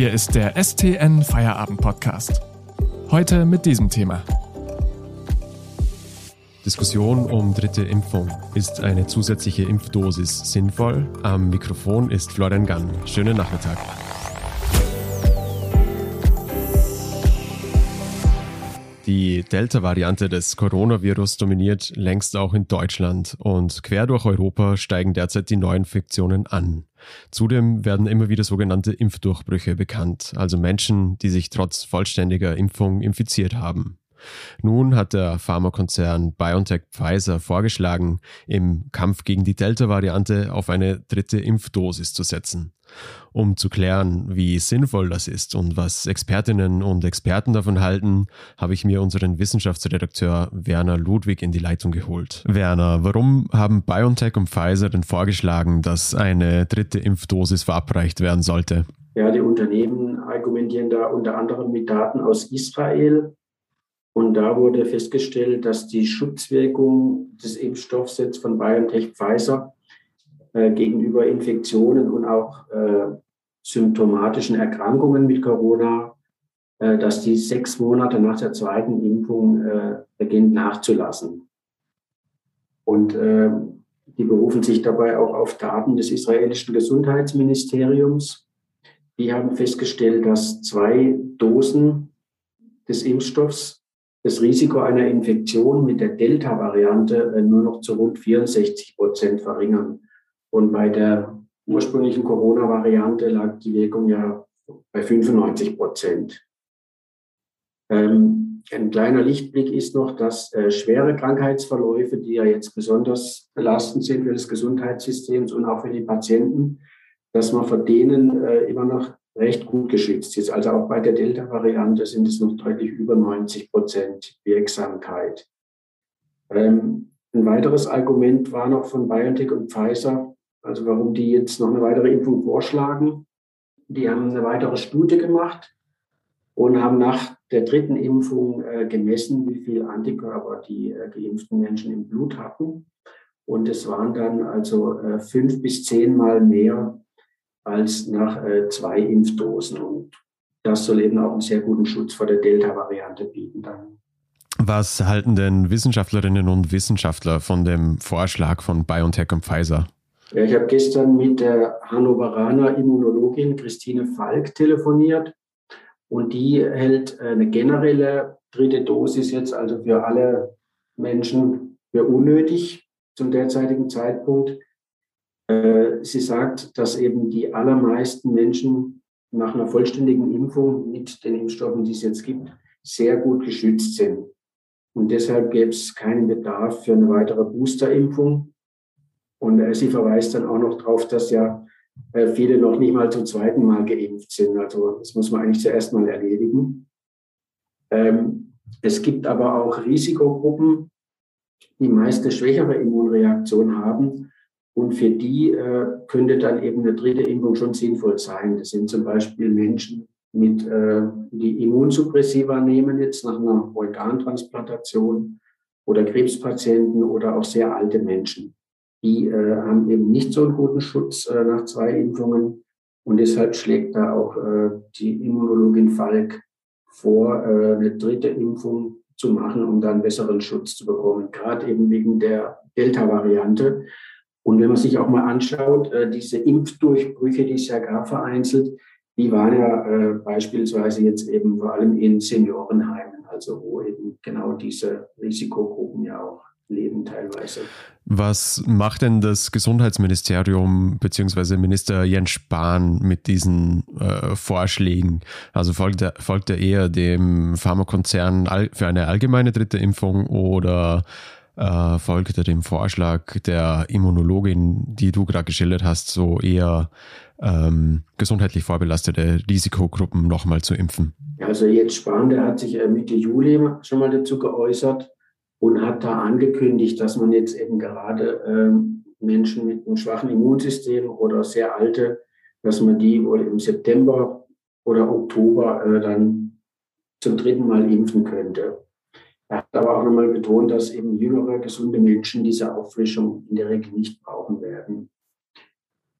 Hier ist der STN Feierabend Podcast. Heute mit diesem Thema. Diskussion um dritte Impfung. Ist eine zusätzliche Impfdosis sinnvoll? Am Mikrofon ist Florian Gann. Schönen Nachmittag. Die Delta-Variante des Coronavirus dominiert längst auch in Deutschland und quer durch Europa steigen derzeit die Neuinfektionen an. Zudem werden immer wieder sogenannte Impfdurchbrüche bekannt, also Menschen, die sich trotz vollständiger Impfung infiziert haben. Nun hat der Pharmakonzern BioNTech Pfizer vorgeschlagen, im Kampf gegen die Delta-Variante auf eine dritte Impfdosis zu setzen. Um zu klären, wie sinnvoll das ist und was Expertinnen und Experten davon halten, habe ich mir unseren Wissenschaftsredakteur Werner Ludwig in die Leitung geholt. Werner, warum haben BioNTech und Pfizer denn vorgeschlagen, dass eine dritte Impfdosis verabreicht werden sollte? Ja, die Unternehmen argumentieren da unter anderem mit Daten aus Israel, und da wurde festgestellt, dass die Schutzwirkung des Impfstoffs jetzt von BioNTech Pfizer äh, gegenüber Infektionen und auch äh, symptomatischen Erkrankungen mit Corona, äh, dass die sechs Monate nach der zweiten Impfung äh, beginnt nachzulassen. Und äh, die berufen sich dabei auch auf Daten des israelischen Gesundheitsministeriums. Die haben festgestellt, dass zwei Dosen des Impfstoffs das Risiko einer Infektion mit der Delta-Variante äh, nur noch zu rund 64 Prozent verringern. Und bei der ursprünglichen Corona-Variante lag die Wirkung ja bei 95 Prozent. Ähm, ein kleiner Lichtblick ist noch, dass äh, schwere Krankheitsverläufe, die ja jetzt besonders belastend sind für das Gesundheitssystem und auch für die Patienten, dass man vor denen äh, immer noch recht gut geschützt ist. Also auch bei der Delta-Variante sind es noch deutlich über 90 Prozent Wirksamkeit. Ähm, ein weiteres Argument war noch von BioNTech und Pfizer, also warum die jetzt noch eine weitere Impfung vorschlagen. Die haben eine weitere Studie gemacht und haben nach der dritten Impfung äh, gemessen, wie viel Antikörper die äh, geimpften Menschen im Blut hatten. Und es waren dann also äh, fünf bis zehnmal mehr als nach äh, zwei Impfdosen. Und das soll eben auch einen sehr guten Schutz vor der Delta-Variante bieten dann. Was halten denn Wissenschaftlerinnen und Wissenschaftler von dem Vorschlag von BioNTech und Pfizer? Ja, ich habe gestern mit der Hannoveraner Immunologin Christine Falk telefoniert und die hält eine generelle dritte Dosis jetzt also für alle Menschen für unnötig zum derzeitigen Zeitpunkt. Äh, sie sagt, dass eben die allermeisten Menschen nach einer vollständigen Impfung mit den Impfstoffen, die es jetzt gibt, sehr gut geschützt sind. Und deshalb gäbe es keinen Bedarf für eine weitere Boosterimpfung. Und äh, sie verweist dann auch noch darauf, dass ja äh, viele noch nicht mal zum zweiten Mal geimpft sind. Also das muss man eigentlich zuerst mal erledigen. Ähm, es gibt aber auch Risikogruppen, die meist eine schwächere Immunreaktion haben und für die äh, könnte dann eben eine dritte Impfung schon sinnvoll sein. Das sind zum Beispiel Menschen, mit, äh, die Immunsuppressiva nehmen jetzt nach einer Organtransplantation oder Krebspatienten oder auch sehr alte Menschen. Die äh, haben eben nicht so einen guten Schutz äh, nach zwei Impfungen. Und deshalb schlägt da auch äh, die Immunologin Falk vor, äh, eine dritte Impfung zu machen, um dann besseren Schutz zu bekommen, gerade eben wegen der Delta-Variante. Und wenn man sich auch mal anschaut, äh, diese Impfdurchbrüche, die es ja gab vereinzelt, die waren ja äh, beispielsweise jetzt eben vor allem in Seniorenheimen, also wo eben genau diese Risikogruppen ja auch leben teilweise. Was macht denn das Gesundheitsministerium bzw. Minister Jens Spahn mit diesen äh, Vorschlägen? Also folgt er, folgt er eher dem Pharmakonzern für eine allgemeine dritte Impfung oder äh, folgte dem Vorschlag der Immunologin, die du gerade geschildert hast, so eher ähm, gesundheitlich vorbelastete Risikogruppen nochmal zu impfen? Also jetzt Spahn, der hat sich Mitte Juli schon mal dazu geäußert und hat da angekündigt, dass man jetzt eben gerade ähm, Menschen mit einem schwachen Immunsystem oder sehr alte, dass man die wohl im September oder Oktober äh, dann zum dritten Mal impfen könnte. Er hat aber auch nochmal betont, dass eben jüngere, gesunde Menschen diese Auffrischung in der Regel nicht brauchen werden.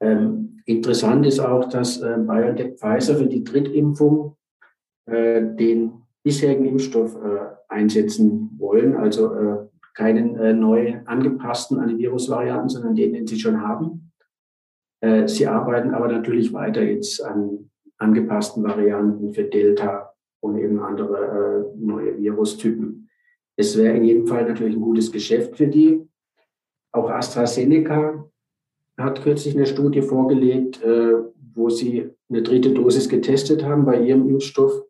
Ähm, interessant ist auch, dass äh, BioNTech Pfizer für die Drittimpfung äh, den bisherigen Impfstoff äh, einsetzen wollen, also äh, keinen äh, neu angepassten Antivirus-Varianten, sondern den, den sie schon haben. Äh, sie arbeiten aber natürlich weiter jetzt an angepassten Varianten für Delta und eben andere neue Virustypen. Es wäre in jedem Fall natürlich ein gutes Geschäft für die. Auch AstraZeneca hat kürzlich eine Studie vorgelegt, äh, wo sie eine dritte Dosis getestet haben bei ihrem Impfstoff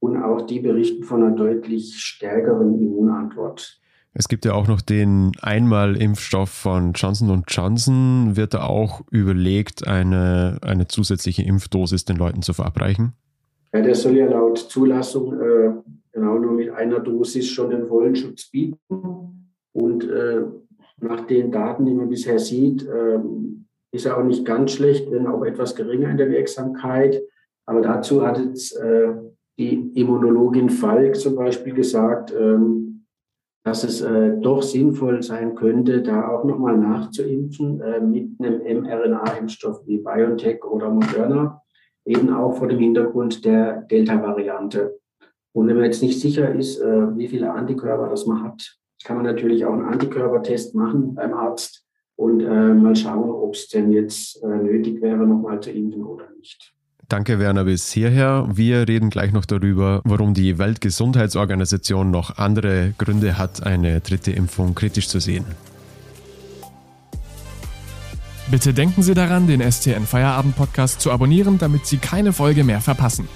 und auch die berichten von einer deutlich stärkeren Immunantwort. Es gibt ja auch noch den Einmal-Impfstoff von Johnson Johnson. Wird da auch überlegt, eine, eine zusätzliche Impfdosis den Leuten zu verabreichen? Ja, der soll ja laut Zulassung äh, genau nur mit einer Dosis schon den vollen Schutz bieten. Und äh, nach den Daten, die man bisher sieht, äh, ist er auch nicht ganz schlecht, wenn auch etwas geringer in der Wirksamkeit. Aber dazu hat jetzt äh, die Immunologin Falk zum Beispiel gesagt, ähm, dass es äh, doch sinnvoll sein könnte, da auch nochmal nachzuimpfen äh, mit einem mRNA-Impfstoff wie BioNTech oder Moderna, eben auch vor dem Hintergrund der Delta-Variante. Und wenn man jetzt nicht sicher ist, äh, wie viele Antikörper das man hat, kann man natürlich auch einen Antikörpertest machen beim Arzt und äh, mal schauen, ob es denn jetzt äh, nötig wäre, nochmal zu impfen oder nicht. Danke, Werner, bis hierher. Wir reden gleich noch darüber, warum die Weltgesundheitsorganisation noch andere Gründe hat, eine dritte Impfung kritisch zu sehen. Bitte denken Sie daran, den STN Feierabend Podcast zu abonnieren, damit Sie keine Folge mehr verpassen.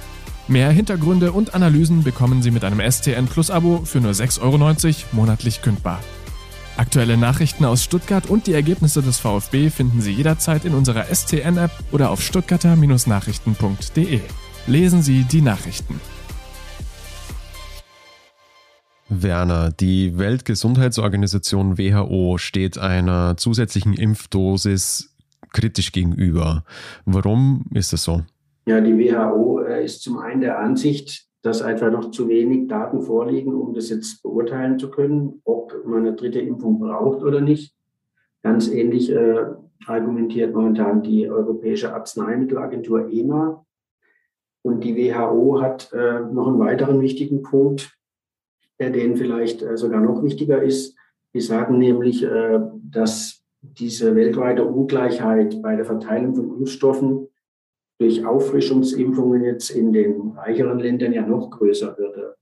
Mehr Hintergründe und Analysen bekommen Sie mit einem STN Plus Abo für nur 6,90 Euro monatlich kündbar. Aktuelle Nachrichten aus Stuttgart und die Ergebnisse des VfB finden Sie jederzeit in unserer STN-App oder auf stuttgarter-nachrichten.de. Lesen Sie die Nachrichten. Werner, die Weltgesundheitsorganisation WHO steht einer zusätzlichen Impfdosis kritisch gegenüber. Warum ist das so? Ja, die WHO äh, ist zum einen der Ansicht, dass einfach noch zu wenig Daten vorliegen, um das jetzt beurteilen zu können, ob man eine dritte Impfung braucht oder nicht. Ganz ähnlich äh, argumentiert momentan die Europäische Arzneimittelagentur EMA. Und die WHO hat äh, noch einen weiteren wichtigen Punkt, der denen vielleicht äh, sogar noch wichtiger ist. Die sagen nämlich, äh, dass diese weltweite Ungleichheit bei der Verteilung von Impfstoffen durch Auffrischungsimpfungen jetzt in den reicheren Ländern ja noch größer würde.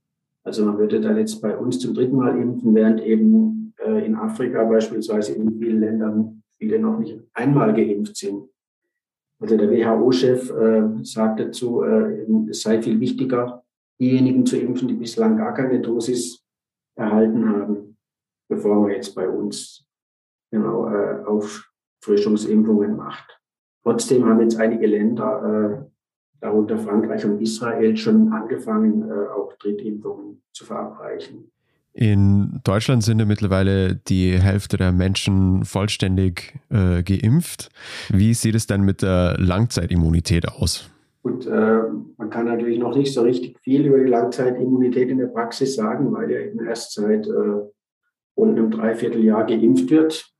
Also man würde dann jetzt bei uns zum dritten Mal impfen, während eben äh, in Afrika beispielsweise in vielen Ländern viele noch nicht einmal geimpft sind. Also der WHO-Chef äh, sagt dazu, äh, es sei viel wichtiger, diejenigen zu impfen, die bislang gar keine Dosis erhalten haben, bevor man jetzt bei uns genau äh, Auffrischungsimpfungen macht. Trotzdem haben jetzt einige Länder, äh, darunter Frankreich und Israel, schon angefangen, äh, auch Drittimpfungen zu verabreichen. In Deutschland sind ja mittlerweile die Hälfte der Menschen vollständig äh, geimpft. Wie sieht es denn mit der Langzeitimmunität aus? Gut, äh, man kann natürlich noch nicht so richtig viel über die Langzeitimmunität in der Praxis sagen, weil ja eben erst seit äh, rund einem Dreivierteljahr geimpft wird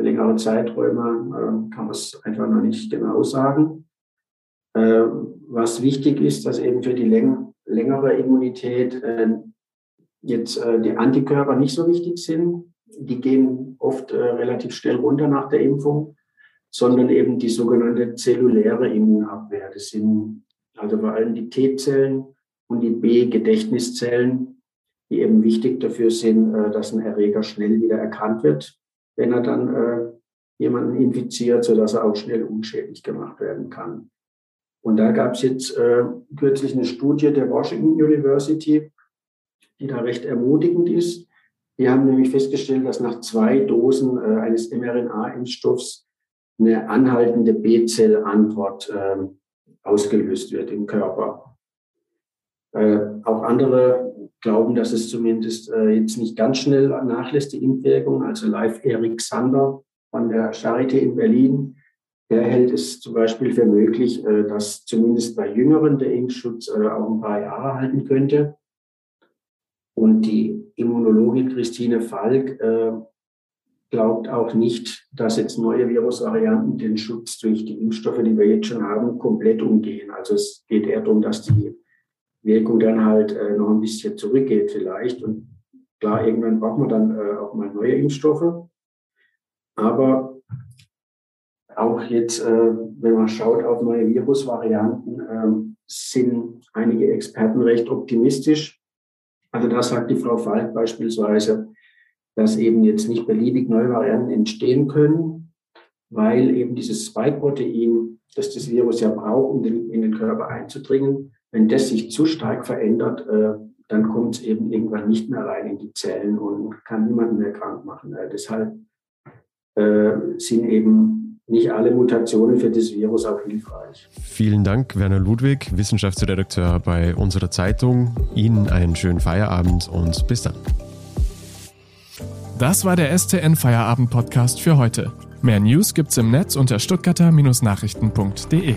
für längere Zeiträume äh, kann man es einfach noch nicht genau sagen. Äh, was wichtig ist, dass eben für die läng längere Immunität äh, jetzt äh, die Antikörper nicht so wichtig sind. Die gehen oft äh, relativ schnell runter nach der Impfung, sondern eben die sogenannte zelluläre Immunabwehr. Das sind also vor allem die T-Zellen und die B-Gedächtniszellen, die eben wichtig dafür sind, äh, dass ein Erreger schnell wieder erkannt wird wenn er dann äh, jemanden infiziert, sodass er auch schnell unschädlich gemacht werden kann. Und da gab es jetzt äh, kürzlich eine Studie der Washington University, die da recht ermutigend ist. Die haben nämlich festgestellt, dass nach zwei Dosen äh, eines mRNA-Impfstoffs eine anhaltende B-Zell-Antwort äh, ausgelöst wird im Körper. Äh, auch andere glauben, dass es zumindest äh, jetzt nicht ganz schnell nachlässt, die Impfwirkung. Also Live Erik Sander von der Charité in Berlin, der hält es zum Beispiel für möglich, äh, dass zumindest bei Jüngeren der Impfschutz äh, auch ein paar Jahre halten könnte. Und die Immunologin Christine Falk, äh, glaubt auch nicht, dass jetzt neue Virusvarianten den Schutz durch die Impfstoffe, die wir jetzt schon haben, komplett umgehen. Also es geht eher darum, dass die Wirkung dann halt äh, noch ein bisschen zurückgeht vielleicht. Und klar, irgendwann braucht man dann äh, auch mal neue Impfstoffe. Aber auch jetzt, äh, wenn man schaut auf neue Virusvarianten, äh, sind einige Experten recht optimistisch. Also da sagt die Frau Falk beispielsweise, dass eben jetzt nicht beliebig neue Varianten entstehen können, weil eben dieses Spike-Protein, das das Virus ja braucht, um in den Körper einzudringen, wenn das sich zu stark verändert, äh, dann kommt es eben irgendwann nicht mehr rein in die Zellen und kann niemanden mehr krank machen. Äh, deshalb äh, sind eben nicht alle Mutationen für das Virus auch hilfreich. Vielen Dank, Werner Ludwig, Wissenschaftsredakteur bei unserer Zeitung. Ihnen einen schönen Feierabend und bis dann. Das war der STN Feierabend Podcast für heute. Mehr News gibt's im Netz unter stuttgarter-nachrichten.de.